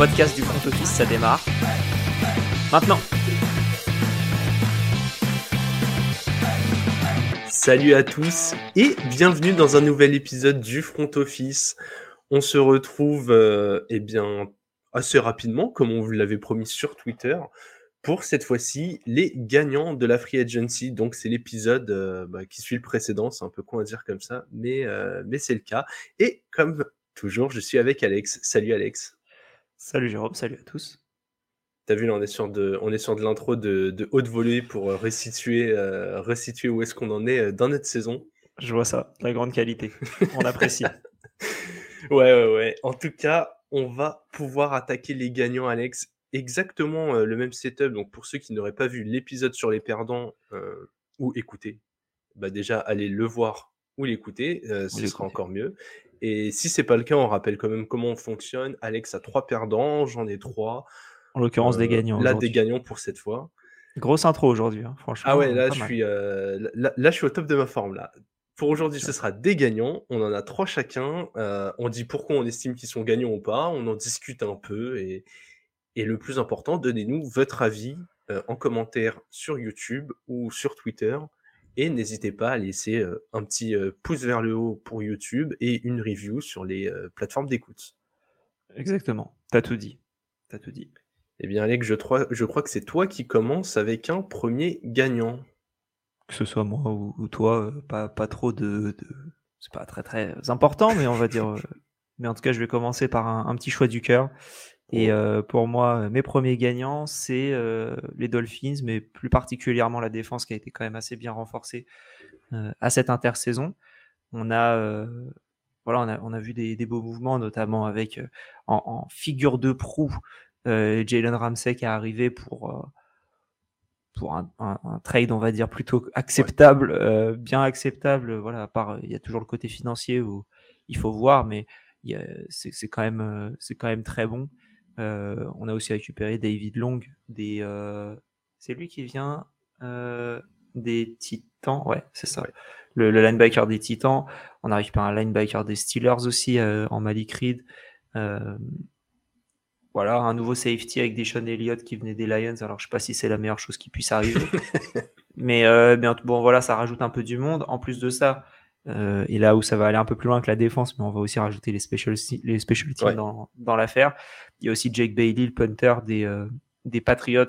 podcast du front office, ça démarre. Maintenant. Salut à tous et bienvenue dans un nouvel épisode du front office. On se retrouve euh, eh bien assez rapidement, comme on vous l'avait promis sur Twitter, pour cette fois-ci les gagnants de la Free Agency. Donc c'est l'épisode euh, bah, qui suit le précédent, c'est un peu con à dire comme ça, mais, euh, mais c'est le cas. Et comme toujours, je suis avec Alex. Salut Alex. Salut Jérôme, salut à tous. T'as vu, là, on est sur de, on est sur de l'intro de, de, haute volée pour euh, restituer, restituer où est-ce qu'on en est dans notre saison. Je vois ça, la grande qualité. On apprécie. ouais, ouais, ouais. En tout cas, on va pouvoir attaquer les gagnants, Alex exactement le même setup. Donc pour ceux qui n'auraient pas vu l'épisode sur les perdants ou écouter, bah déjà allez le voir ou l'écouter, ce sera encore mieux. Et si c'est pas le cas, on rappelle quand même comment on fonctionne. Alex a trois perdants, j'en ai trois. En l'occurrence des gagnants. Là des gagnants pour cette fois. Grosse intro aujourd'hui, hein, franchement. Ah ouais, là je suis, là, je suis au top de ma forme là. Pour aujourd'hui, ce sera des gagnants. On en a trois chacun. on dit pourquoi on estime qu'ils sont gagnants ou pas. On en discute un peu et, et le plus important, donnez-nous votre avis euh, en commentaire sur YouTube ou sur Twitter. Et n'hésitez pas à laisser euh, un petit euh, pouce vers le haut pour YouTube et une review sur les plateformes d'écoute. Exactement, t'as tout dit. T'as tout dit. Eh bien, Alex, je, je crois que c'est toi qui commences avec un premier gagnant. Que ce soit moi ou, toi, pas, pas trop de. C'est pas très très important, mais on va dire. mais en tout cas, je vais commencer par un petit choix du cœur. Et euh, pour moi, mes premiers gagnants, c'est euh, les Dolphins, mais plus particulièrement la défense qui a été quand même assez bien renforcée euh, à cette intersaison. On a, voilà, on a, on a vu des, des, beaux mouvements, notamment avec en, en, figure de proue Jalen Ramsey qui est arrivé pour pour un, un, un, trade, on va dire plutôt acceptable, bien acceptable. Voilà, à part il y a toujours le côté financier où il faut voir, mais c'est quand même quand même très bon. Euh, on a aussi récupéré David Long, des, euh, c'est lui qui vient euh, des Titans, ouais, c'est ça. Le, linebacker des Titans. On a récupéré un linebacker des Steelers aussi en Malik Reed. voilà, un nouveau safety avec Deshaun Elliott qui venait des Lions. Alors, je sais pas si c'est la meilleure chose qui puisse arriver. mais, bon, voilà, ça rajoute un peu du monde. En plus de ça, euh, et là où ça va aller un peu plus loin que la défense, mais on va aussi rajouter les special, les special teams dans, dans l'affaire. Il y a aussi Jake Bailey, le punter des, euh, des Patriots,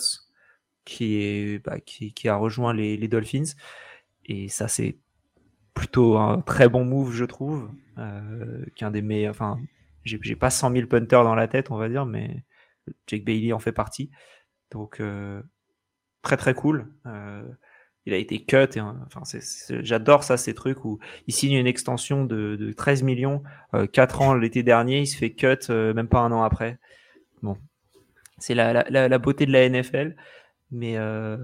qui, est, bah, qui, qui, a rejoint les, les, Dolphins. Et ça, c'est plutôt un très bon move, je trouve. Euh, qu'un des meilleurs. Enfin, j'ai pas 100 000 punters dans la tête, on va dire, mais Jake Bailey en fait partie. Donc, euh, très très cool. Euh, il a été cut. Et, enfin, j'adore ça, ces trucs où il signe une extension de, de 13 millions, euh, 4 ans l'été dernier, il se fait cut euh, même pas un an après. Bon, c'est la, beauté de la NFL, mais, euh,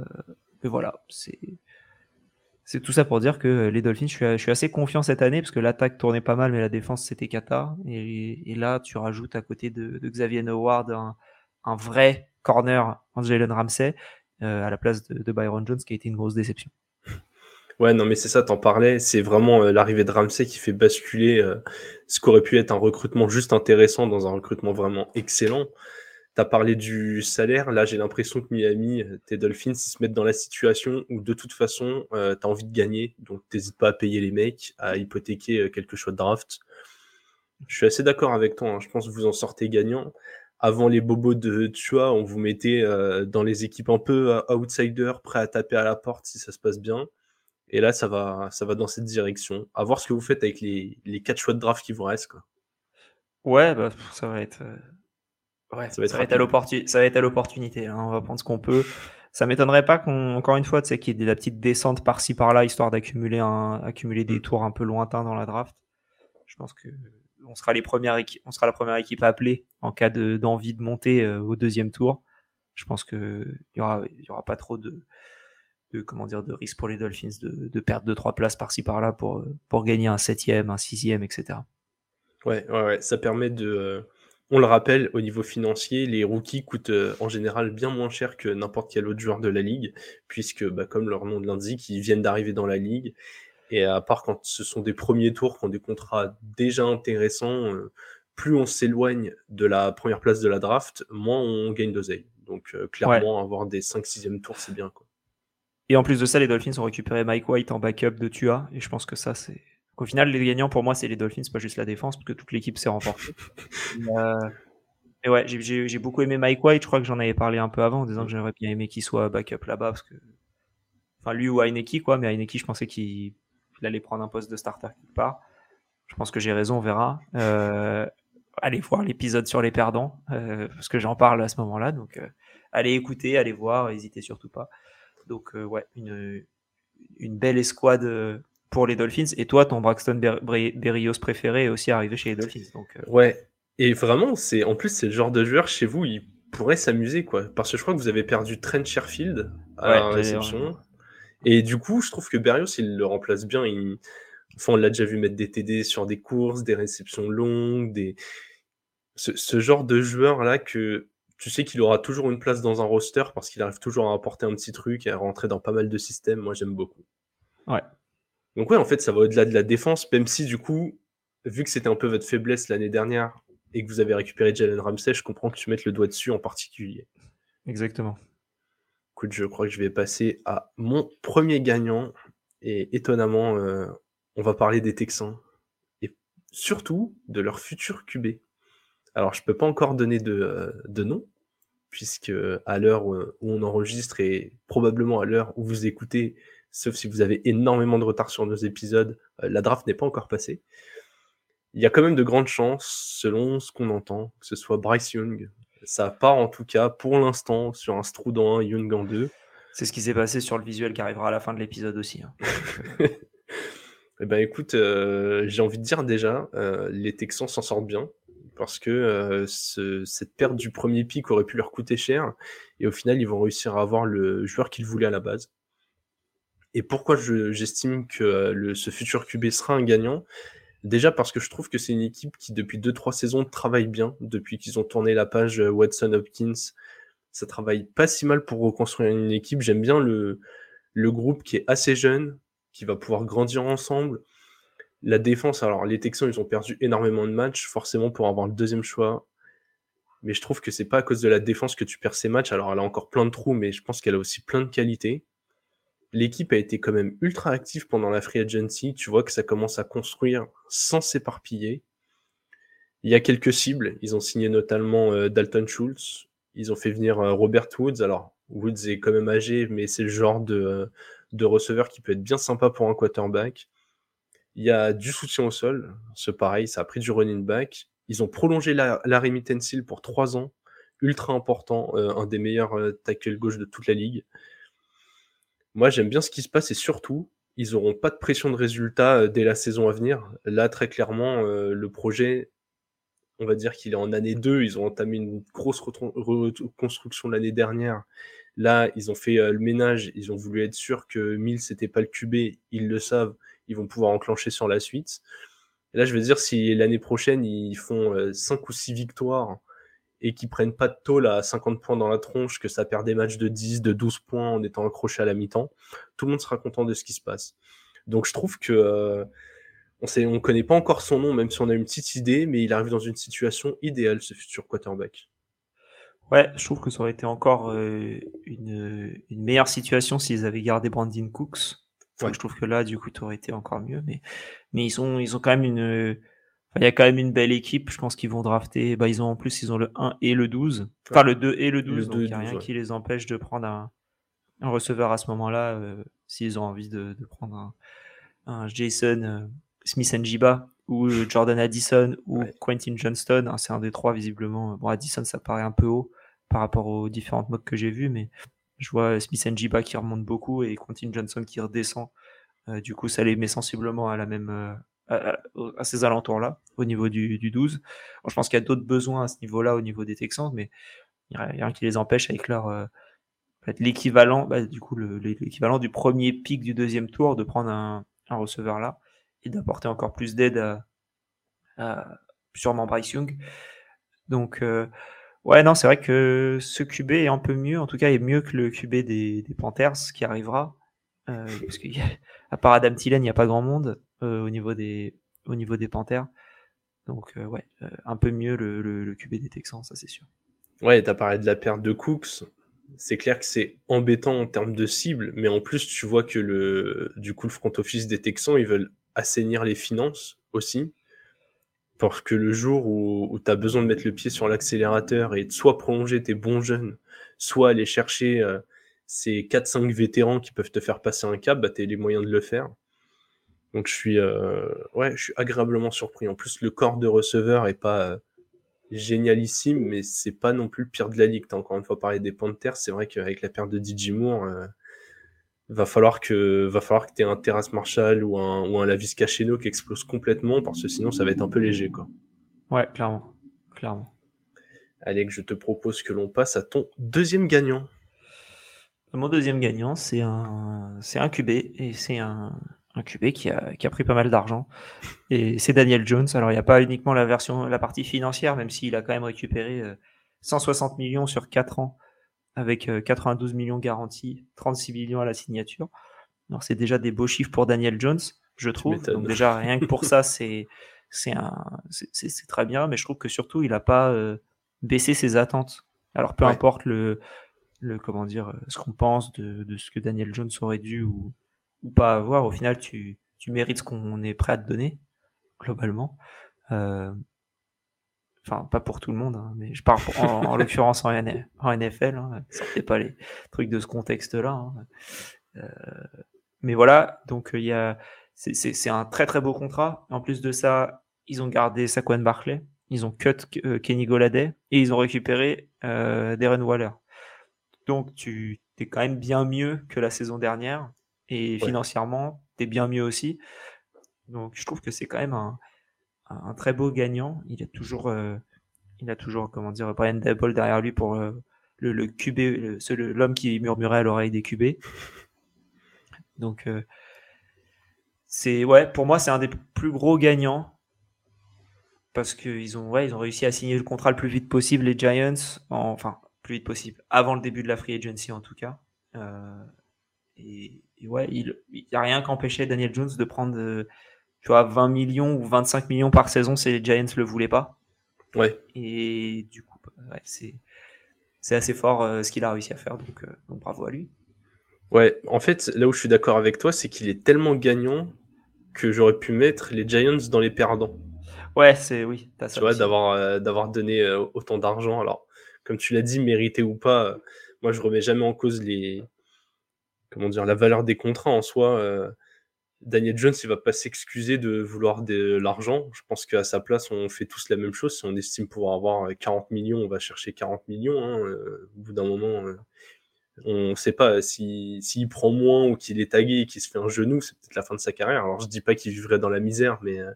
mais voilà, c'est tout ça pour dire que les Dolphins, je suis, assez confiant cette année parce que l'attaque tournait pas mal, mais la défense c'était cata. Et, là, tu rajoutes à côté de, Xavier Howard un, un vrai corner en Jalen Ramsey. Euh, à la place de, Byron Jones, qui a été une grosse déception. Ouais, non, mais c'est ça, t'en parlais. C'est vraiment euh, l'arrivée de Ramsey qui fait basculer euh, ce qu'aurait pu être un recrutement juste intéressant dans un recrutement vraiment excellent. T'as parlé du salaire. Là, j'ai l'impression que Miami, tes Dolphins, ils se mettent dans la situation où de toute façon, euh, t'as envie de gagner. Donc, t'hésites pas à payer les mecs, à hypothéquer quelques choix de draft. Je suis assez d'accord avec toi. Hein. Je pense que vous en sortez gagnant avant les bobos de Tua, on vous mettait euh, dans les équipes un peu euh, outsider, prêts à taper à la porte si ça se passe bien. Et là, ça va, ça va dans cette direction. À voir ce que vous faites avec les, les 4 choix de draft qui vous restent. Quoi. Ouais, bah, ça va être. Euh, ouais, ça va être, ça va être à l'opportunité. Hein. On va prendre ce qu'on peut. Ça m'étonnerait pas qu'on, encore une fois, tu sais, qu'il y ait de la petite descente par-ci par-là, histoire d'accumuler un, accumuler des mm. tours un peu lointains dans la draft. Je pense que on sera la première équipe à appeler en cas d'envie de, monter euh, au deuxième tour. Je pense que il y aura, pas trop de, de, risque pour les Dolphins de, perdre deux trois places par-ci par-là pour pour gagner un septième, un sixième, etc. Ouais, ça permet de. Euh, on le rappelle, au niveau financier, les rookies coûtent euh, en général bien moins cher que n'importe quel autre joueur de la ligue, puisque, bah, comme leur nom l'indique, ils viennent d'arriver dans la ligue et à part quand ce sont des premiers tours, qui ont des contrats déjà intéressants, euh, plus on s'éloigne de la première place de la draft, moins on gagne d'oseille. Donc euh, clairement, avoir des 5-6e tours, c'est bien. Quoi. Et en plus de ça, les Dolphins ont récupéré Mike White en backup de Tua. Et je pense que ça, c'est. Au final, les gagnants pour moi, c'est les Dolphins, pas juste la défense, parce que toute l'équipe s'est remportée. euh... Mais ouais, j'ai beaucoup aimé Mike White. Je crois que j'en avais parlé un peu avant en disant que j'aurais bien aimé qu'il soit backup là-bas. Parce que... Enfin, lui ou Heineke, quoi. Mais Heineke, je pensais qu'il allait prendre un poste de starter quelque part. Je pense que j'ai raison, on verra. Euh, allez voir l'épisode sur les perdants, euh, parce que j'en parle à ce moment-là. Donc, euh, allez écouter, allez voir, n'hésitez surtout pas. Donc, ouais, une, une belle escouade pour les Dolphins. Et toi, ton Braxton Ber Berrios préféré est aussi arrivé chez les Dolphins. Donc, ouais, et vraiment, c'est en plus, c'est le genre de joueur chez vous, il pourrait s'amuser, quoi. Parce que je crois que vous avez perdu Trent Sherfield à Ouais, la réception. Et du coup, je trouve que Berrios, il le remplace bien. Il... Enfin, on l'a déjà vu mettre des TD sur des courses, des réceptions longues, des... Ce, ce genre de joueur-là que tu sais qu'il aura toujours une place dans un roster parce qu'il arrive toujours à apporter un petit truc et à rentrer dans pas mal de systèmes. Moi, j'aime beaucoup. Ouais. Donc ouais, en fait, ça va au-delà de la défense, même si du coup, vu que c'était un peu votre faiblesse l'année dernière et que vous avez récupéré Jalen Ramsey, je comprends que tu mettes le doigt dessus en particulier. Exactement. Écoute, je crois que je vais passer à mon premier gagnant. Et étonnamment, euh, on va parler des Texans. Et surtout de leur futur QB. Alors, je peux pas encore donner de, euh, de nom, puisque à l'heure où, où on enregistre et probablement à l'heure où vous écoutez, sauf si vous avez énormément de retard sur nos épisodes, euh, la draft n'est pas encore passée. Il y a quand même de grandes chances, selon ce qu'on entend, que ce soit Bryce Young. Ça part en tout cas pour l'instant sur un Stroud en 1, Young en 2. C'est ce qui s'est passé sur le visuel qui arrivera à la fin de l'épisode aussi. hein. Eh ben écoute, euh, j'ai envie de dire déjà, euh, les Texans s'en sortent bien parce que euh, ce- cette perte du premier pick aurait pu leur coûter cher et au final ils vont réussir à avoir le joueur qu'ils voulaient à la base. Et pourquoi je- j'estime que le, ce futur QB sera un gagnant? Déjà parce que je trouve que c'est une équipe qui depuis 2-3 saisons travaille bien, depuis qu'ils ont tourné la page euh, Watson Hopkins, ça travaille pas si mal pour reconstruire une équipe. J'aime bien le, le groupe qui est assez jeune, qui va pouvoir grandir ensemble. La défense, alors les Texans, ils ont perdu énormément de matchs, forcément pour avoir le deuxième choix. Mais je trouve que c'est pas à cause de la défense que tu perds ces matchs. Alors elle a encore plein de trous, mais je pense qu'elle a aussi plein de qualités. L'équipe a été quand même ultra active pendant la free agency. Tu vois que ça commence à construire sans s'éparpiller. Il y a quelques cibles. Ils ont signé notamment euh, Dalton Schultz. Ils ont fait venir euh, Robert Woods. Alors, Woods est quand même âgé, mais c'est le genre de, receveur qui peut être bien sympa pour un quarterback. Il y a du soutien au sol. C'est pareil, ça a pris du running back. Ils ont prolongé la, Mittensil pour trois ans. Ultra important, euh, un des meilleurs tackles gauche de toute la ligue. Moi, j'aime bien ce qui se passe et surtout, ils n'auront pas de pression de résultat euh, dès la saison à venir. Là, très clairement, euh, le projet, on va dire qu'il est en année 2. Ils ont entamé une grosse reconstruction l'année dernière. Là, ils ont fait euh, le ménage. Ils ont voulu être sûrs que Mills n'était pas le QB. Ils le savent. Ils vont pouvoir enclencher sur la suite. Là, je veux dire, si l'année prochaine, ils font 5 ou 6 victoires et qu'ils prennent pas de tôle à 50 points dans la tronche, que ça perd des matchs de 10, de 12 points en étant accroché à la mi-temps, tout le monde sera content de ce qui se passe. Donc je trouve que euh, on sait, on connaît pas encore son nom, même si on a une petite idée, mais il arrive dans une situation idéale, ce futur quarterback. Ouais, je trouve que ça aurait été encore euh, une, une meilleure situation s'ils avaient gardé Brandon Cooks. Ouais. Je trouve que là, du coup, ça aurait été encore mieux. Mais, mais ils, ont, ils ont quand même une. Il y a quand même une belle équipe. Je pense qu'ils vont drafter. Bah, ils ont en plus, ils ont le 1 et le 12. Enfin, le 2 et le 12. Le donc, 2 et il n'y a 12, rien ouais. qui les empêche de prendre un, un receveur à ce moment-là euh, s'ils ont envie de, de prendre un, un Jason euh, Smith Njiba ou euh, Jordan Addison ou Ouais. Quentin Johnston. hein, c'est un des trois, visiblement. Bon, Addison, ça paraît un peu haut par rapport aux différentes mocks que j'ai vues, mais je vois Smith Njiba qui remonte beaucoup et Quentin Johnson qui redescend. Euh, du coup, ça les met sensiblement à la même à, ces alentours-là, au niveau du, du 12. Bon, je pense qu'il y a d'autres besoins à ce niveau-là, au niveau des Texans, mais il n'y a rien qui les empêche avec leur euh, l'équivalent, bah, du coup, le- l'équivalent du premier pic du deuxième tour, de prendre un, un receveur là et d'apporter encore plus d'aide à, à sûrement Bryce Young. Donc, euh, ouais, non, c'est vrai que ce QB est un peu mieux, en tout cas, est mieux que le QB des, des Panthers qui arrivera. Euh, parce qu'à part Adam Thielen, il n'y a pas grand monde au, niveau des, au niveau des Panthers. Donc, ouais, un peu mieux le, le, QB des Texans, ça c'est sûr. Ouais, tu as parlé de la perte de Cooks. C'est clair que c'est embêtant en termes de cible, mais en plus, tu vois que le, du coup, le front office des Texans, ils veulent assainir les finances aussi. Parce que le jour où, où tu as besoin de mettre le pied sur l'accélérateur et de soit prolonger tes bons jeunes, soit aller chercher euh, ces 4-5 vétérans qui peuvent te faire passer un cap, bah, tu as les moyens de le faire. Donc je suis, euh, ouais, je suis agréablement surpris. En plus, le corps de receveur est pas euh, génialissime, mais c'est pas non plus le pire de la ligue. As encore une fois parlé des Panthers, c'est vrai qu'avec la perte de DJ Moore, va falloir que va falloir que tu aies un Terrace Marshall ou un, ou un Lavis Cacheno qui explose complètement parce que sinon ça va être un peu léger quoi. Ouais, clairement. Clairement. Alex, je te propose que l'on passe à ton deuxième gagnant. Mon deuxième gagnant, c'est un c'est un QB et c'est un, un QB qui a, qui a pris pas mal d'argent. Et c'est Daniel Jones. Alors il n'y a pas uniquement la version la partie financière, même s'il a quand même récupéré 160 euh, millions sur 4 ans avec 92 euh, millions garantis, 36 millions à la signature. Alors c'est déjà des beaux chiffres pour Daniel Jones, je trouve. Donc déjà rien que pour ça, c'est c'est un c'est très bien, mais je trouve que surtout il n'a pas euh, baissé ses attentes. Alors peu importe le le comment dire ce qu'on pense de, de, ce que Daniel Jones aurait dû ou, ou pas avoir, au final tu tu mérites ce qu'on est prêt à te donner globalement. Euh, Enfin, pas pour tout le monde, hein, mais je parle en, l'occurrence en, NFL. Hein, sortez pas les trucs de ce contexte-là. Hein. Euh, mais voilà, donc il y a, c'est un très très beau contrat. En plus de ça, ils ont gardé Saquon Barclay, ils ont cut euh, Kenny Goladay et ils ont récupéré euh, Darren Waller. Donc tu es quand même bien mieux que la saison dernière et financièrement, tu es bien mieux aussi. Donc je trouve que c'est quand même un, un très beau gagnant. Il a toujours, euh, il a toujours, comment dire, Brian Dable derrière lui pour euh, le, le QB, l'homme qui murmurait à l'oreille des QB. Donc, euh, c'est, ouais, pour moi, c'est un des plus gros gagnants parce qu'ils ont, ouais, ils ont réussi à signer le contrat le plus vite possible, les Giants, enfin, plus vite possible, avant le début de la free agency en tout cas. Et, ouais, il n'y a rien qu'empêchait Daniel Jones de prendre tu vois, 20 millions ou 25 millions par saison si les Giants le voulaient pas. Ouais. Et du coup, bah, c'est, c'est assez fort euh, ce qu'il a réussi à faire, donc, euh, donc, bravo à lui. Ouais, en fait, là où je suis d'accord avec toi, c'est qu'il est tellement gagnant que j'aurais pu mettre les Giants dans les perdants. Ouais, c'est oui. As tu vois, d'avoir, euh, d'avoir donné autant d'argent. Alors, comme tu l'as dit, mérité ou pas, moi je remets jamais en cause les, comment dire, la valeur des contrats en soi. Daniel Jones, il va pas s'excuser de vouloir de l'argent. Je pense qu'à sa place, on fait tous la même chose. Si on estime pouvoir avoir 40 millions, on va chercher 40 millions. Hein. Euh, au bout d'un moment, euh, on ne sait pas s'il prend moins ou qu'il est tagué et qu'il se fait un genou, c'est peut-être la fin de sa carrière. Alors je dis pas qu'il vivrait dans la misère, mais euh,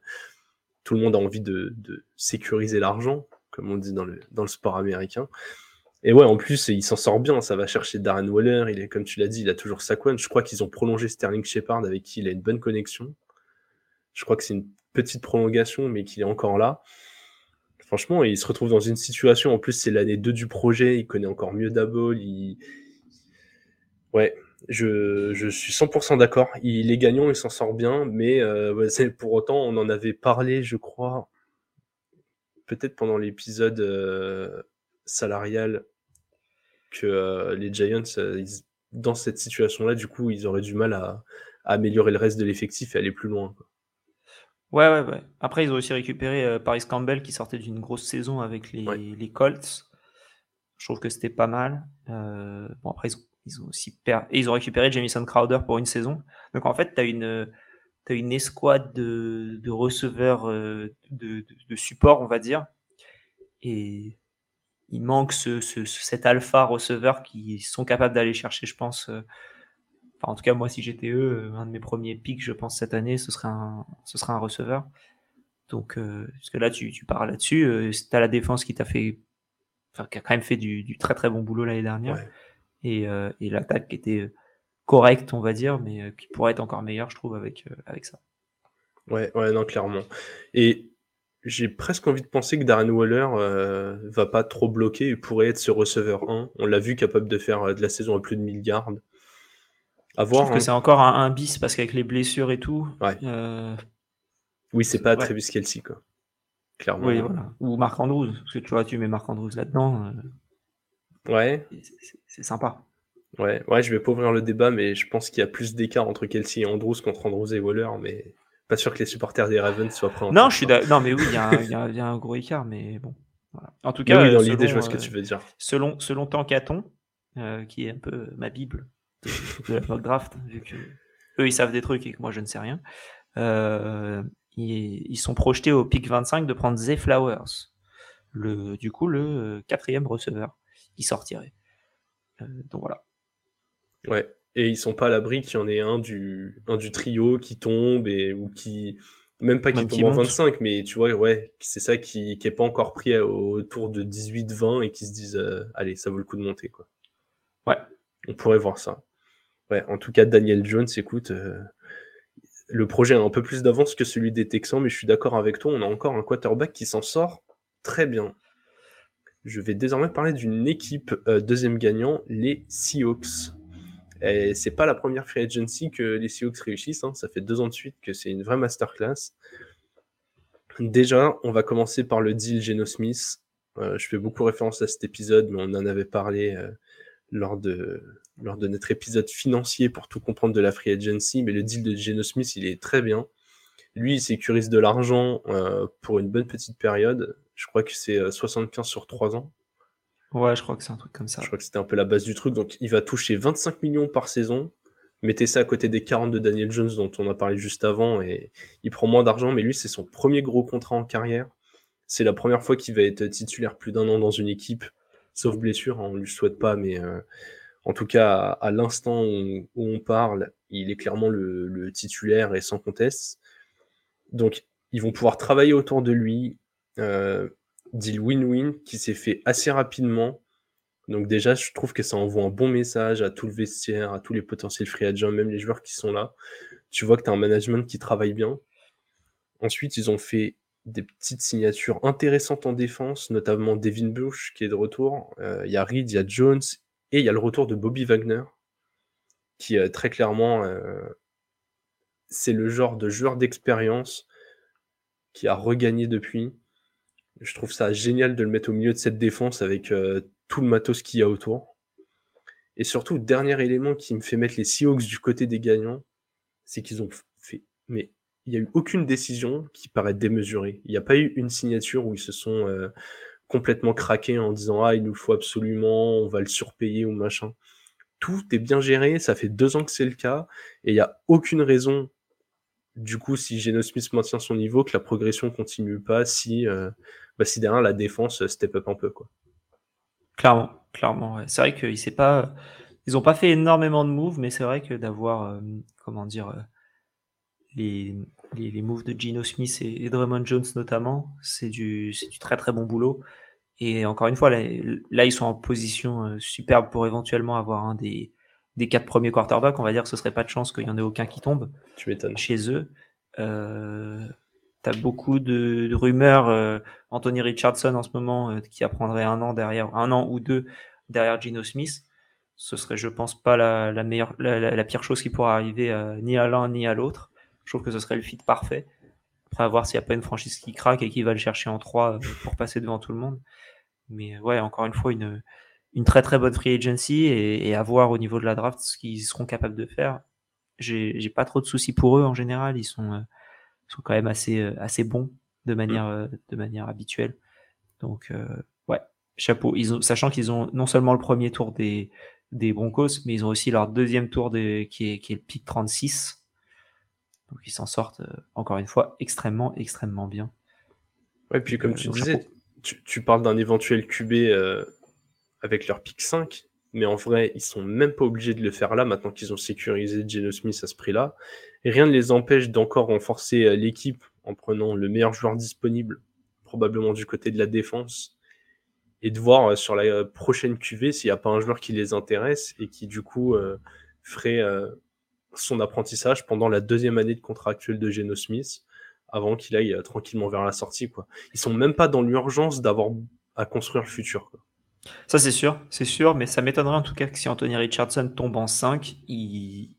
tout le monde a envie de, sécuriser l'argent, comme on dit dans le sport américain. Et ouais, en plus, il s'en sort bien. Ça va chercher Darren Waller. Il est, comme tu l'as dit, il a toujours Saquon. Je crois qu'ils ont prolongé Sterling Shepard avec qui il a une bonne connexion. Je crois que c'est une petite prolongation, mais qu'il est encore là. Franchement, il se retrouve dans une situation. En plus, c'est l'année 2 du projet. Il connaît encore mieux Dabol. Il... Ouais, je, je suis 100% d'accord. Il est gagnant, il s'en sort bien. Mais euh, pour autant, on en avait parlé, je crois, peut-être pendant l'épisode euh, salarial que euh, les Giants, euh, dans cette situation-là, du coup, ils auraient du mal à, améliorer le reste de l'effectif et aller plus loin. Ouais, ouais, ouais. Après, ils ont aussi récupéré euh, Paris Campbell qui sortait d'une grosse saison avec les, les, Colts. Je trouve que c'était pas mal. bon, après, ils ont, aussi per... et ils ont récupéré Jamison Crowder pour une saison. Donc, en fait, tu as une, as une escouade de, de receveurs de, de, de, support, on va dire. Et il manque ce, cet alpha receveur qui sont capables d'aller chercher, je pense. Euh, enfin, en tout cas, moi, si j'étais eux, euh, un de mes premiers pics, je pense, cette année, ce serait un, ce serait un receveur. Donc, euh, parce que là, tu, tu parles là-dessus. Euh, tu as la défense qui t'a fait, enfin, qui a quand même fait du, du très très bon boulot l'année dernière. Et, et l'attaque qui était correcte, on va dire, mais qui pourrait être encore meilleure, je trouve, avec, avec ça. Ouais, ouais, non, clairement. Et j'ai presque envie de penser que Darren Waller euh, va pas trop bloquer et pourrait être ce receveur 1. On l'a vu capable de faire euh, de la saison à plus de 1000 yards. À voir, Je trouve que hein. c'est encore un, bis parce qu'avec les blessures et tout. Ouais. Euh, oui, c'est pas ouais. Travis Kelsey quoi. clairement. Oui, voilà. Ou Marc Andrews, parce que tu vois, tu mets Marc Andrews là-dedans. Euh, ouais. C'est sympa. Ouais, ouais, je vais pas ouvrir le débat, mais je pense qu'il y a plus d'écart entre Kelsey et Andrews contre Andrews et Waller, mais pas sûr que les supporters des Ravens soient prêts. Non, je suis non, mais oui, il y, a un gros écart, mais bon. En tout cas, oui, dans l'idée, je vois ce que tu veux dire. Selon, selon Tankaton, qui est un peu ma bible de, la mock draft, vu que eux ils savent des trucs et que moi je ne sais rien. Euh, ils, sont projetés au pic 25 de prendre Zay Flowers, le, du coup le quatrième receveur qui sortirait. Euh, donc voilà. Ouais, et ils sont pas à l'abri qu'il y en ait un du, un du trio qui tombe et ou qui même pas qui tombe en 25, mais tu vois, ouais, c'est ça qui, qui est pas encore pris autour de 18-20 et qui se disent euh, allez, ça vaut le coup de monter quoi. Ouais. On pourrait voir ça. Ouais, en tout cas, Daniel Jones, écoute, euh, le projet a un peu plus d'avance que celui des Texans, mais je suis d'accord avec toi, on a encore un quarterback qui s'en sort très bien. Je vais désormais parler d'une équipe euh, deuxième gagnant, les Seahawks. Et c'est pas la première free agency que les Seahawks réussissent, hein. ça fait deux ans de suite que c'est une vraie masterclass. Déjà, on va commencer par le deal Geno Smith. Euh, je fais beaucoup référence à cet épisode, mais on en avait parlé euh, lors, de, notre épisode financier pour tout comprendre de la free agency. Mais le deal de Geno Smith, il est très bien. Lui, il sécurise de l'argent euh, pour une bonne petite période. Je crois que c'est 75 sur 3 ans. Ouais, je crois que c'est un truc comme ça. Je crois que c'était un peu la base du truc. Donc, il va toucher 25 millions par saison. Mettez ça à côté des 40 de Daniel Jones dont on a parlé juste avant et il prend moins d'argent, mais lui, c'est son premier gros contrat en carrière. C'est la première fois qu'il va être titulaire plus d'un an dans une équipe, sauf blessure, hein, on lui souhaite pas, mais euh, en tout cas, à, l'instant où, on parle, il est clairement le, titulaire et sans conteste. Donc, ils vont pouvoir travailler autour de lui. Euh, deal win-win qui s'est fait assez rapidement. Donc déjà, je trouve que ça envoie un bon message à tout le vestiaire, à tous les potentiels free agents, même les joueurs qui sont là. Tu vois que tu as un management qui travaille bien. Ensuite, ils ont fait des petites signatures intéressantes en défense, notamment Devin Bush qui est de retour. Euh, il y a Reed, il y a Jones et il y a le retour de Bobby Wagner qui euh, très clairement euh, c'est le genre de joueur d'expérience qui a regagné depuis. Je trouve ça génial de le mettre au milieu de cette défense avec euh, tout le matos qu'il y a autour. Et surtout, dernier élément qui me fait mettre les Seahawks du côté des gagnants, c'est qu'ils ont fait. Mais il n'y a eu aucune décision qui paraît démesurée. Il n'y a pas eu une signature où ils se sont euh, complètement craqués en disant Ah, il nous faut absolument, on va le surpayer ou machin. Tout est bien géré, ça fait deux ans que c'est le cas, et il n'y a aucune raison du coup, si Geno Smith maintient son niveau, que la progression continue pas, si, euh, bah, si derrière la défense step up un peu. Quoi. Clairement, clairement. C'est vrai qu'ils n'ont pas, ils ont pas fait énormément de moves, mais c'est vrai que d'avoir, euh, comment dire, euh, les, les, moves de Geno Smith et, Draymond Jones notamment, c'est du, du très très bon boulot. Et encore une fois, là, là ils sont en position superbe pour éventuellement avoir un des, des quatre premiers quarterbacks, on va dire que ce serait pas de chance qu'il y en ait aucun qui tombe tu chez eux. Euh, tu as beaucoup de, rumeurs. Euh, Anthony Richardson en ce moment euh, qui apprendrait un an derrière, un an ou deux derrière Gino Smith. Ce serait, je pense, pas la, meilleure, la, pire chose qui pourrait arriver ni à l'un ni à l'autre. Je trouve que ce serait le fit parfait. Après, à voir s'il n'y a pas une franchise qui craque et qui va le chercher en trois pour passer devant tout le monde. Mais ouais, encore une fois, une, très très bonne free agency et, à voir au niveau de la draft ce qu'ils seront capables de faire. J'ai pas trop de soucis pour eux en général, ils sont, euh, sont quand même assez, euh, assez bons de manière, mm. euh, de manière habituelle. Donc, ouais, chapeau. Ils ont, sachant qu'ils ont non seulement le premier tour des, des Broncos, mais ils ont aussi leur deuxième tour de, qui, est, qui est le pick 36. Donc, ils s'en sortent, encore une fois, extrêmement, extrêmement bien. Ouais, puis comme tu disais, tu, tu, parles d'un éventuel QB avec leur pick 5, mais en vrai, ils sont même pas obligés de le faire là, maintenant qu'ils ont sécurisé Geno Smith à ce prix-là. Rien ne les empêche d'encore renforcer euh, l'équipe en prenant le meilleur joueur disponible, probablement du côté de la défense, et de voir euh, sur la euh, prochaine QV s'il n'y a pas un joueur qui les intéresse et qui du coup ferait son apprentissage pendant la deuxième année de contrat actuel de Geno Smith, avant qu'il aille tranquillement vers la sortie. Quoi. Ils sont même pas dans l'urgence d'avoir à construire le futur. Ça, c'est sûr, c'est sûr, mais ça m'étonnerait en tout cas que si Anthony Richardson tombe en 5, il,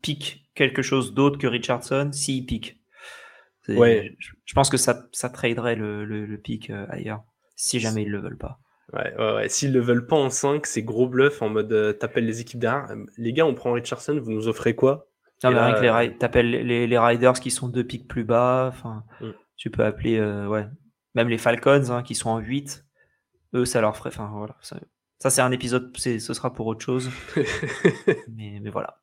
pique quelque chose d'autre que Richardson s'il pique. Ouais. Je, je pense que ça, ça traderait le, le, le pic euh, ailleurs, si jamais ils le veulent pas. Ouais, ouais, ouais. S'ils le veulent pas en 5, c'est gros bluff en mode euh, t'appelles les équipes derrière. Euh, Les gars, on prend Richardson, vous nous offrez quoi? Non, Et mais là, rien que les, euh, t'appelles les, les Riders qui sont deux pics plus bas, enfin, Mm. tu peux appeler, ouais, même les Falcons hein, qui sont en 8, eux, ça leur ferait, enfin, voilà. Ça, ça, c'est un épisode, c'est, ce sera pour autre chose, mais, mais voilà.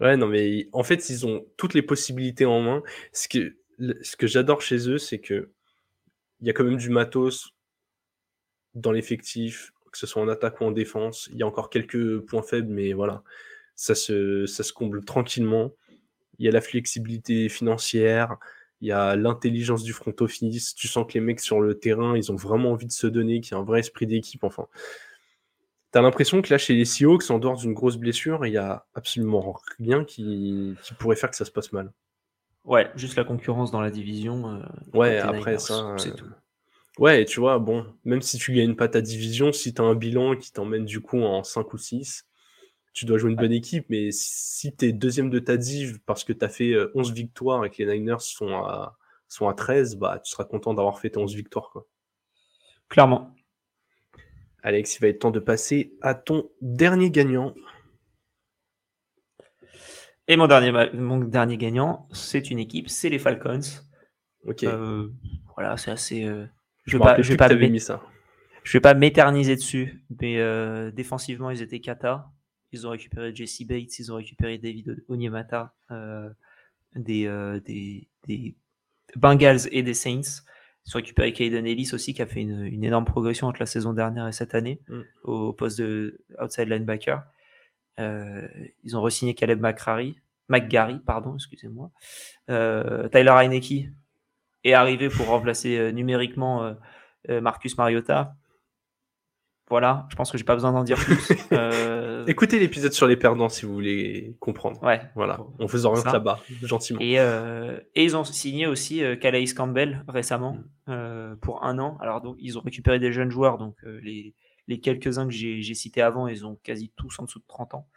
Ouais, non, mais en fait, ils ont toutes les possibilités en main. Ce que, j'adore chez eux, c'est que il y a quand même du matos dans l'effectif, que ce soit en attaque ou en défense. Il y a encore quelques points faibles, mais voilà, ça se, ça se comble tranquillement. Il y a la flexibilité financière, il y a l'intelligence du front office. Tu sens que les mecs sur le terrain, ils ont vraiment envie de se donner, qu'il y a un vrai esprit d'équipe. Enfin, T'as l'impression que là, chez les Seahawks, en dehors d'une grosse blessure, il y a absolument rien qui, qui pourrait faire que ça se passe mal. Ouais, juste la concurrence dans la division. euh, Ouais, après Niners, ça. c'est euh, tout. Ouais, et tu vois, bon, même si tu gagnes pas ta division, si tu as un bilan qui t'emmène du coup en 5 ou 6, tu dois jouer une bonne équipe, mais si tu es deuxième de ta div parce que tu as fait euh, 11 victoires et que les Niners sont à, sont à 13, bah, tu seras content d'avoir fait tes 11 victoires. Quoi. Clairement. Alex, il va être temps de passer à ton dernier gagnant. Et mon dernier, mon dernier gagnant, c'est une équipe, c'est les Falcons. Ok, Euh, voilà, c'est assez. euh, je me vais pas, vais pas, t'avais m'é- mis ça. je vais pas m'éterniser dessus, mais euh, défensivement, ils étaient cata. Ils ont récupéré Jesse Bates, ils ont récupéré David Onyemata des, des, des Bengals et des Saints. Ils ont récupéré Caden Ellis aussi, qui a fait une, une énorme progression entre la saison dernière et cette année Mm. au poste de outside linebacker. Euh, ils ont re-signé Caleb McCrary, McGarry, pardon, excusez-moi. Euh, Tyler Heineke est arrivé pour remplacer euh, numériquement Marcus Mariota. Voilà, je pense que j'ai pas besoin d'en dire plus. Euh, Écoutez l'épisode sur les perdants si vous voulez comprendre. ouais. Voilà, on oriente Ça. là-bas, gentiment. Et, euh, et ils ont signé aussi euh, Calais Campbell récemment euh, pour un an. Alors donc ils ont récupéré des jeunes joueurs, donc les, les quelques-uns que j'ai cités avant, ils ont quasi tous en dessous de 30 ans.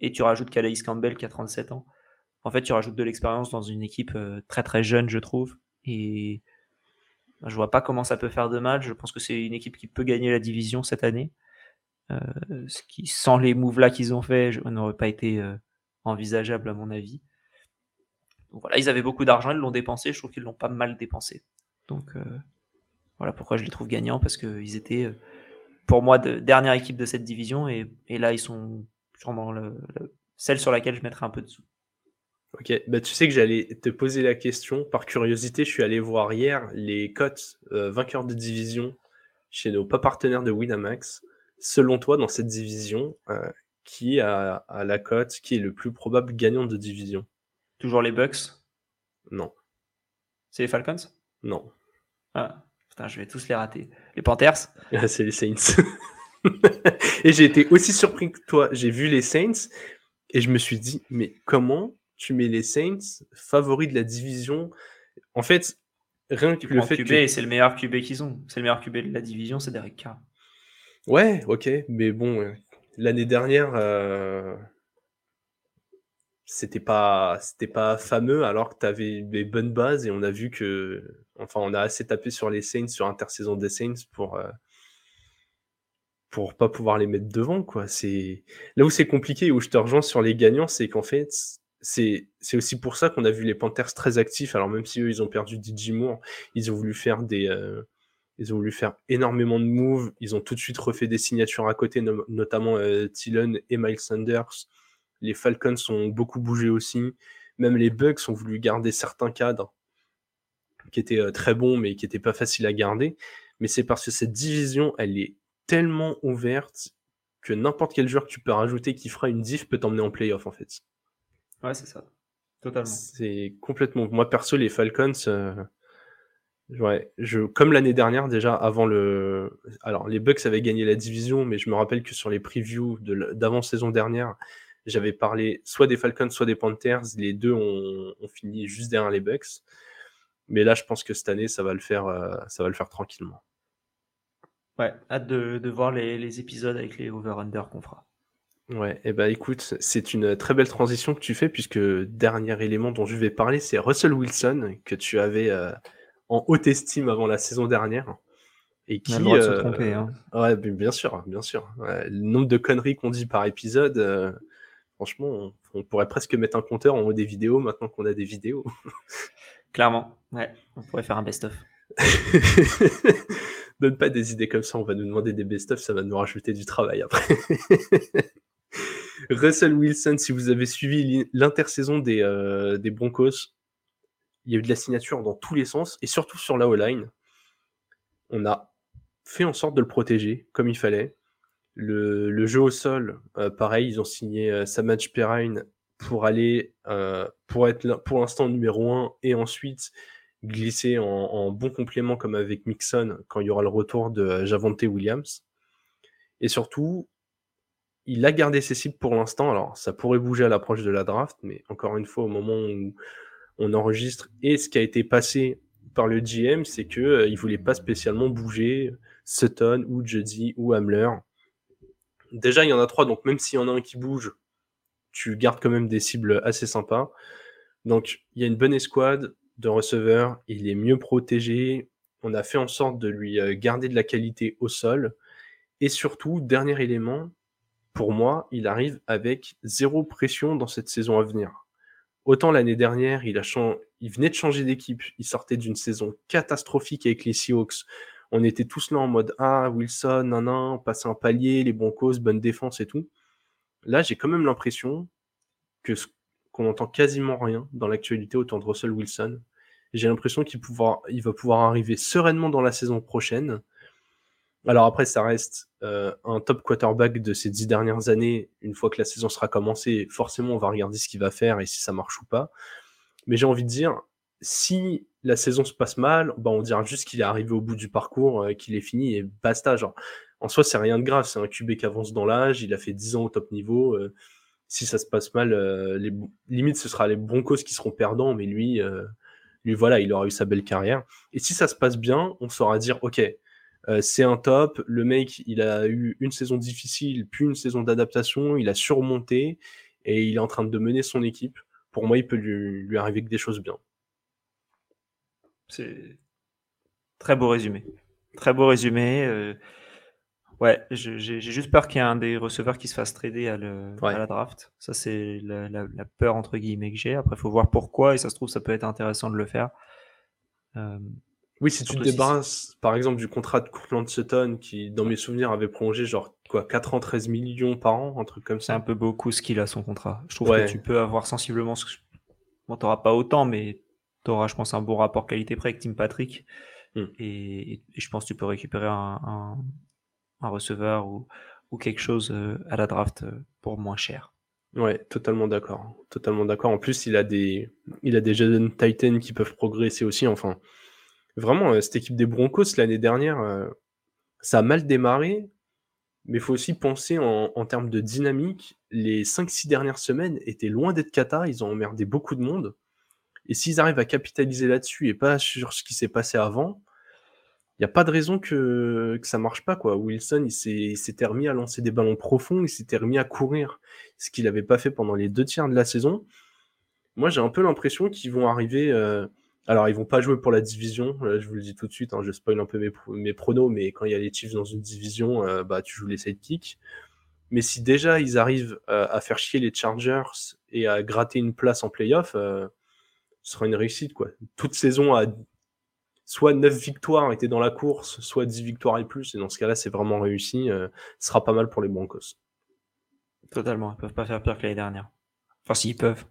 Et tu rajoutes Calais Campbell qui a 37 ans. En fait, tu rajoutes de l'expérience dans une équipe très très jeune, je trouve. Et je vois pas comment ça peut faire de mal. Je pense que c'est une équipe qui peut gagner la division cette année. Euh, ce qui, sans les moves là qu'ils ont fait, n'aurait pas été euh, envisageable à mon avis. Donc voilà, ils avaient beaucoup d'argent, ils l'ont dépensé. Je trouve qu'ils l'ont pas mal dépensé. Donc euh, voilà pourquoi je les trouve gagnants parce qu'ils étaient pour moi de, dernière équipe de cette division et, là ils sont sûrement le, le- celle sur laquelle je mettrai un peu dessous. Ok, bah, tu sais que j'allais te poser la question. Par curiosité, je suis allé voir hier les cotes euh, vainqueurs de division chez nos pas partenaires de Winamax. Selon toi, dans cette division, euh, qui a, a la cote, qui est le plus probable gagnant de division? Toujours les Bucks, Non, c'est les Falcons? non, Ah, putain, je vais tous les rater. Les Panthers? c'est les Saints. et j'ai été aussi surpris que toi. J'ai vu les Saints et je me suis dit, mais comment tu mets les Saints favoris de la division En fait, rien que Tu le fait QB que c'est le meilleur QB qu'ils ont. C'est le meilleur QB de la division, c'est Derek Carr. Ouais, ok, mais bon, euh, l'année dernière, euh, c'était pas, c'était pas fameux alors que tu avais des bonnes bases et on a vu que, enfin, on a assez tapé sur les Saints, sur intersaison des Saints pour, euh, pour pas pouvoir les mettre devant, quoi. C'est là où c'est compliqué, où je te rejoins sur les gagnants, c'est qu'en fait, c'est aussi pour ça qu'on a vu les Panthers très actifs. Alors même si eux, ils ont perdu DJ Moore, ils ont voulu faire des, euh, ils ont voulu faire énormément de moves. Ils ont tout de suite refait des signatures à côté, no- notamment euh, et Miles Sanders. Les Falcons ont beaucoup bougé aussi. Même les Bucks ont voulu garder certains cadres qui étaient euh, très bons, mais qui n'étaient pas faciles à garder. Mais c'est parce que cette division, elle est tellement ouverte que n'importe quel joueur que tu peux rajouter qui fera une diff peut t'emmener en playoff, en fait. Ouais, c'est ça. Totalement. C'est complètement. Moi, perso, les Falcons, euh, ouais, je, comme l'année dernière, déjà, avant le. Alors, les Bucks avaient gagné la division, mais je me rappelle que sur les previews de d'avant-saison dernière, j'avais parlé soit des Falcons, soit des Panthers. Les deux ont, ont fini juste derrière les Bucks. Mais là, je pense que cette année, ça va le faire, euh, ça va le faire tranquillement. Ouais, hâte de, de voir les, les épisodes avec les over-under qu'on fera. Ouais, et bah écoute, c'est une très belle transition que tu fais puisque dernier élément dont je vais parler, c'est Russell Wilson que tu avais euh, en haute estime avant la saison dernière et qui On a le droit de se euh, tromper. hein. ouais, bien bien sûr, bien sûr. Ouais, le nombre de conneries qu'on dit par épisode, euh, franchement, on, on pourrait presque mettre un compteur en haut des vidéos maintenant qu'on a des vidéos. Clairement. Ouais, on pourrait faire un best-of. Donne pas des idées comme ça, on va nous demander des best-of, ça va nous rajouter du travail après. Russell Wilson, si vous avez suivi l'in- l'intersaison des, euh, des Broncos, il y a eu de la signature dans tous les sens, et surtout sur la O-line. On a fait en sorte de le protéger comme il fallait. Le, jeu au sol, euh, pareil, ils ont signé euh, Samaj Perrine pour aller, euh, pour être pour l'instant numéro 1, et ensuite glisser en, en bon complément comme avec Mixon quand il y aura le retour de Javante Williams. Et surtout, il a gardé ses cibles pour l'instant. Alors, ça pourrait bouger à l'approche de la draft, mais encore une fois, au moment où on enregistre et ce qui a été passé par le GM, c'est que euh, il voulait pas spécialement bouger Sutton ou Juddy ou Hamler. Déjà, il y en a trois, donc même s'il y en a un qui bouge, tu gardes quand même des cibles assez sympas. Donc, il y a une bonne escouade de receveurs, il est mieux protégé. On a fait en sorte de lui euh, garder de la qualité au sol. Et surtout, dernier élément, pour moi, il arrive avec zéro pression dans cette saison à venir. Autant l'année dernière, il, venait de changer d'équipe, il sortait d'une saison catastrophique avec les Seahawks. On était tous là en mode Ah, Wilson, nan, nan, passer un palier, les Broncos, bonne défense et tout. Là, j'ai quand même l'impression que qu'on entend quasiment rien dans l'actualité autour de Russell Wilson. J'ai l'impression qu'il va pouvoir arriver sereinement dans la saison prochaine. Alors après, ça reste euh, un top quarterback de ces dix dernières années. Une fois que la saison sera commencée, forcément, on va regarder ce qu'il va faire et si ça marche ou pas. Mais j'ai envie de dire, si la saison se passe mal, bah, on dira juste qu'il est arrivé au bout du parcours, euh, qu'il est fini et basta. Genre, en soi, c'est rien de grave. C'est un QB qui avance dans l'âge. Il a fait 10 ans au top niveau. euh, si ça se passe mal, euh, les, limite, ce sera les Broncos qui seront perdants, mais lui, lui, voilà, il aura eu sa belle carrière. Et si ça se passe bien, on saura dire, OK, euh, c'est un top. Le mec, il a eu une saison difficile, puis une saison d'adaptation. Il a surmonté et il est en train de mener son équipe. Pour moi, il peut lui, lui arriver que des choses bien. C'est très beau résumé. Très beau résumé. euh, Ouais, j'ai j'ai juste peur qu'il y ait un des receveurs qui se fasse trader à, le, Ouais. à la draft. Ça, c'est la, la- la peur entre guillemets que j'ai. Après, il faut voir pourquoi, et ça se trouve, ça peut être intéressant de le faire. Euh, Oui, si tu te si débarrasses, par exemple, du contrat de Courtland Sutton, qui, dans mes souvenirs, avait prolongé genre quoi, 4 ans, 13 millions par an, un truc comme c'est un ça. peu beaucoup ce qu'il a son contrat. Je trouve Ouais. que tu peux avoir sensiblement. Ce... Bon, t'auras pas autant, mais t'auras, je pense, un bon rapport qualité-prix avec Tim Patrick. Hmm. Et, et je pense que tu peux récupérer un, un, un receveur ou, ou quelque chose euh, à la draft euh, pour moins cher. Ouais, totalement d'accord. Totalement d'accord. En plus, il a des, il a des jeunes Titans qui peuvent progresser aussi. Enfin, vraiment, euh, cette équipe des Broncos l'année dernière, euh, ça a mal démarré, mais il faut aussi penser en, termes de dynamique. Les 5-6 dernières semaines étaient loin d'être cata. Ils ont emmerdé beaucoup de monde. Et s'ils arrivent à capitaliser là-dessus et pas sur ce qui s'est passé avant, il n'y a pas de raison que, que ça marche pas. Quoi. Wilson, il s'était remis à lancer des ballons profonds, il s'était remis à courir, ce qu'il n'avait pas fait pendant les deux tiers de la saison. Moi, j'ai un peu l'impression qu'ils vont arriver. euh, Alors, ils vont pas jouer pour la division. Là, je vous le dis tout de suite. hein, je spoil un peu mes, pro- mes pronos, mais quand il y a les Chiefs dans une division, euh, bah, tu joues les sidekicks. Mais si déjà ils arrivent euh, à faire chier les Chargers et à gratter une place en playoff, euh, ce sera une réussite. Quoi. Toute saison à soit 9 victoires étaient dans la course, soit 10 victoires et plus. Et dans ce cas-là, c'est vraiment réussi. euh, ce sera pas mal pour les Broncos. Totalement. Ils peuvent pas faire pire que l'année dernière. Enfin, s'ils peuvent.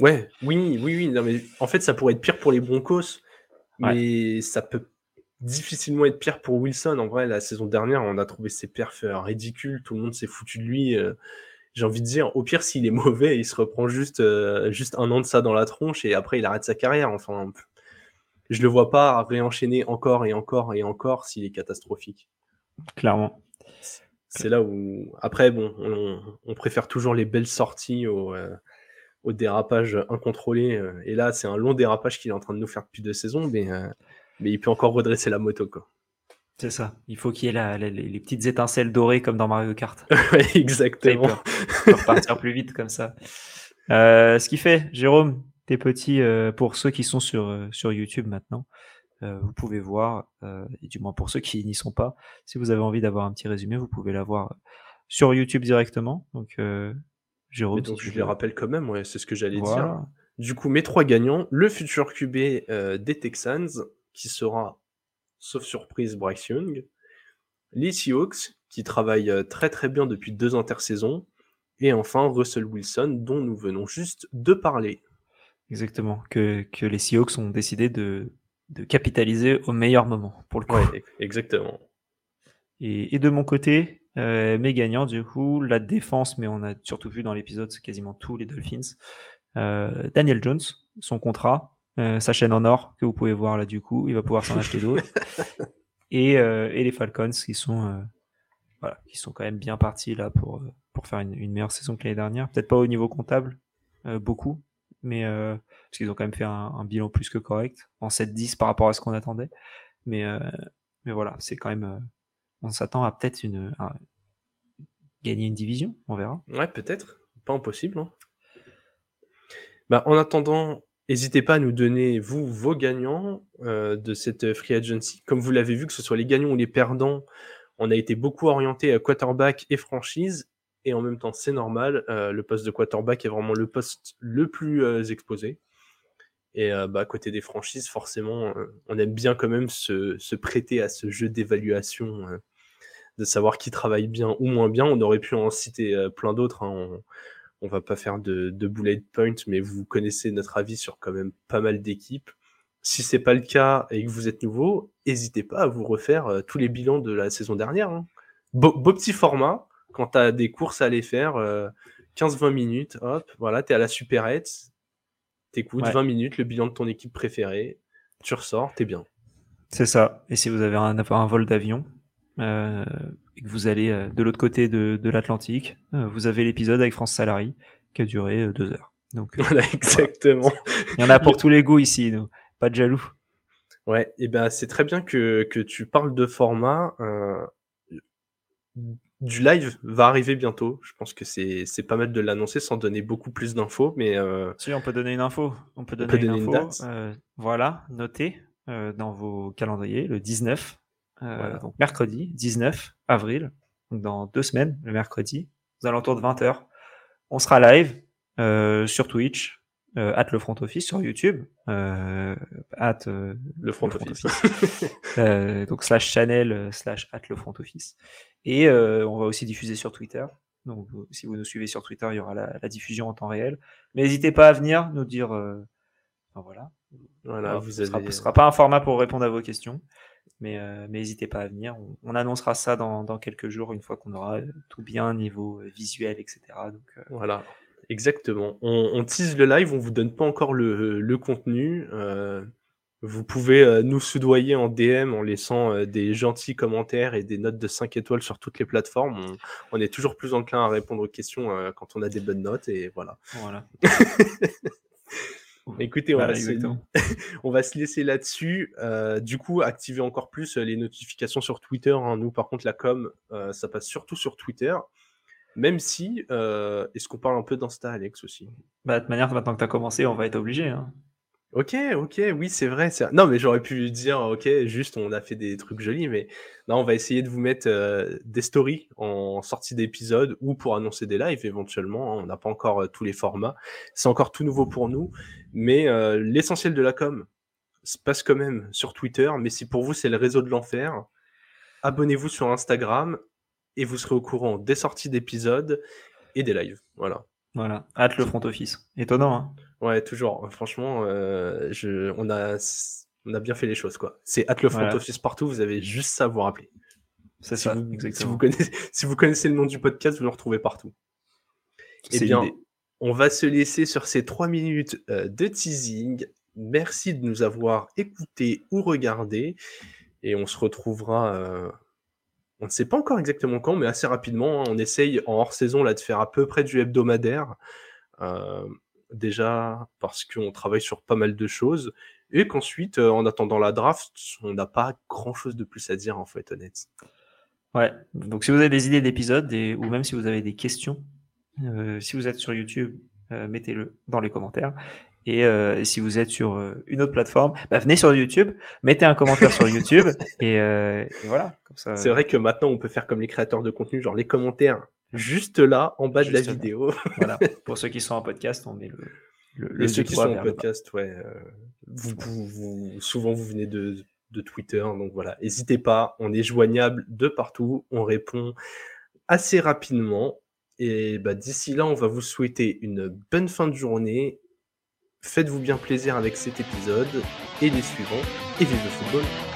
Ouais, oui, oui, oui. Non, mais en fait, ça pourrait être pire pour les Broncos, Ouais. mais ça peut difficilement être pire pour Wilson. En vrai, la saison dernière, on a trouvé ses perfs euh, ridicules. Tout le monde s'est foutu de lui. euh, J'ai envie de dire, au pire, s'il est mauvais, il se reprend juste, euh, juste un an de ça dans la tronche et après, il arrête sa carrière. Enfin, je le vois pas réenchaîner encore et encore et encore s'il est catastrophique. Clairement. C'est là où, après, bon, on, on préfère toujours les belles sorties au, euh, au dérapage incontrôlé. euh, Et là, c'est un long dérapage qu'il est en train de nous faire depuis deux saisons, mais, euh, mais il peut encore redresser la moto. Quoi. C'est ça. Il faut qu'il y ait les, petites étincelles dorées comme dans Mario Kart. exactement. Pour repartir plus vite comme ça. Euh, ce qui fait, Jérôme, tes petits, euh, pour ceux qui sont sur, sur YouTube maintenant, vous pouvez voir, et du moins pour ceux qui n'y sont pas, si vous avez envie d'avoir un petit résumé, vous pouvez l'avoir sur YouTube directement. Donc, Jérôme. donc, je les rappelle quand même, ouais, c'est ce que j'allais dire. Du coup, mes trois gagnants, le futur QB des Texans, qui sera, sauf surprise, Bryce Young, les Seahawks, qui travaillent très très bien depuis deux intersaisons, et enfin Russell Wilson, dont nous venons juste de parler. Exactement, que, que les Seahawks ont décidé de, de capitaliser au meilleur moment, pour le coup. exactement. Et, et, de mon côté, euh, mes gagnants, du coup, la défense, mais on a surtout vu dans l'épisode quasiment tous les Dolphins. Euh, Daniel Jones, son contrat, euh, sa chaîne en or, que vous pouvez voir là, du coup, il va pouvoir s'en acheter d'autres. Et, euh, et, les Falcons, qui sont, euh, voilà, qui sont quand même bien partis là pour pour faire une, meilleure saison que l'année dernière. Peut-être pas au niveau comptable, euh, beaucoup, mais euh, parce qu'ils ont quand même fait un, bilan plus que correct en 7-10 par rapport à ce qu'on attendait. Mais, euh, mais voilà, c'est quand même. On s'attend à peut-être gagner une division, on verra. Ouais, peut-être, pas impossible. Hein. Bah, en attendant, N'hésitez pas à nous donner, vous, vos gagnants de cette free agency. Comme vous l'avez vu, que ce soit les gagnants ou les perdants, on a été beaucoup orienté à quarterback et franchise et en même temps c'est normal. Euh, le poste de quarterback est vraiment le poste le plus euh, exposé. Et euh, bah, à côté des franchises, forcément, on aime bien quand même se, prêter à ce jeu d'évaluation, de savoir qui travaille bien ou moins bien. On aurait pu en citer plein d'autres. Hein. On, ne va pas faire de, de, bullet point, mais vous connaissez notre avis sur quand même pas mal d'équipes. Si c'est pas le cas et que vous êtes nouveau, n'hésitez pas à vous refaire tous les bilans de la saison dernière. Hein. beau, petit format, quand tu as des courses à aller faire, 15-20 euh, minutes, hop, voilà, tu es à la supérette, t'écoutes 20 minutes, le bilan de ton équipe préférée, tu ressors, t'es bien. C'est ça. Et si vous avez un, un vol d'avion, euh, et que vous allez euh, de l'autre côté de, l'Atlantique, vous avez l'épisode avec France Salary qui a duré deux heures. Donc, voilà, exactement. Il y en a pour tous les goûts ici, nous. pas de jaloux. Ouais, et ben c'est très bien que, que, tu parles de format du live va arriver bientôt. Je pense que c'est pas mal de l'annoncer sans donner beaucoup plus d'infos, mais euh, si on peut donner une info, on peut donner, une, info. Euh, voilà, notez euh, dans vos calendriers le 19, donc mercredi 19 avril, donc dans deux semaines, le mercredi, aux alentours de 20h, on sera live sur Twitch, at le front office sur YouTube, at le front, office, donc slash channel slash at le front office. Et euh, on va aussi diffuser sur Twitter. Donc, si vous nous suivez sur Twitter, il y aura la, diffusion en temps réel. Mais n'hésitez pas à venir nous dire. Euh, enfin, voilà. Voilà, vous ce ne sera, pas un format pour répondre à vos questions, mais euh, n'hésitez pas à venir. On, annoncera ça dans, dans, quelques jours, une fois qu'on aura tout bien niveau visuel, etc. Donc, voilà, exactement. On, on, tease le live, on vous donne pas encore le, le contenu. Vous pouvez euh, nous soudoyer en DM en laissant euh, des gentils commentaires et des notes de 5 étoiles sur toutes les plateformes. On, est toujours plus enclin à répondre aux questions euh, quand on a des bonnes notes et voilà. Voilà. Écoutez, on, va se... on, va se... laisser là-dessus. du coup, activez encore plus les notifications sur Twitter. Hein. Nous, par contre, la com, ça passe surtout sur Twitter. Même si, est-ce qu'on parle un peu d'Insta, Alex, aussi? Bah, De toute manière, maintenant que tu as commencé, on va être obligé. Hein. OK, OK, oui, c'est vrai, non, mais j'aurais pu dire: «OK, juste on a fait des trucs jolis», mais non, on va essayer de vous mettre, euh, des stories en sortie d'épisode ou pour annoncer des lives éventuellement, hein. On n'a pas encore, euh, tous les formats. C'est encore tout nouveau pour nous, mais euh, l'essentiel de la com se passe quand même sur Twitter, mais si pour vous c'est le réseau de l'enfer, abonnez-vous sur Instagram et vous serez au courant des sorties d'épisodes et des lives. Voilà. Voilà, hâte le front office. Étonnant, hein Ouais, toujours. Franchement, euh, je, on, a, on a bien fait les choses, quoi. C'est at le front office partout, vous avez juste ça à vous rappeler. Ça, vous, si, vous connaissez, si vous connaissez le nom du podcast, vous le retrouvez partout. Eh bien, on va se laisser sur ces trois minutes euh, de teasing. Merci de nous avoir écoutés ou regardés. Et on se retrouvera, euh, on ne sait pas encore exactement quand, mais assez rapidement. Hein. On essaye en hors saison là, de faire à peu près du hebdomadaire. Euh, déjà parce qu'on travaille sur pas mal de choses et qu'ensuite, en attendant la draft, on n'a pas grand-chose de plus à dire en fait, honnête. Ouais, donc si vous avez des idées d'épisodes ou même si vous avez des questions, si vous êtes sur YouTube, euh, mettez-le dans les commentaires. Et si vous êtes sur une autre plateforme, bah, venez sur YouTube, mettez un commentaire sur YouTube et, voilà. C'est vrai que maintenant on peut faire comme les créateurs de contenu, genre les commentaires juste là en bas de la vidéo. voilà. Pour ceux qui sont en podcast, on met le, le, ceux qui sont en podcast, ouais. vous, vous, souvent vous venez de, de Twitter, donc voilà. N'hésitez pas, on est joignable de partout, on répond assez rapidement. Et bah, d'ici là, on va vous souhaiter une bonne fin de journée. Faites-vous bien plaisir avec cet épisode et les suivants. Et vive le football!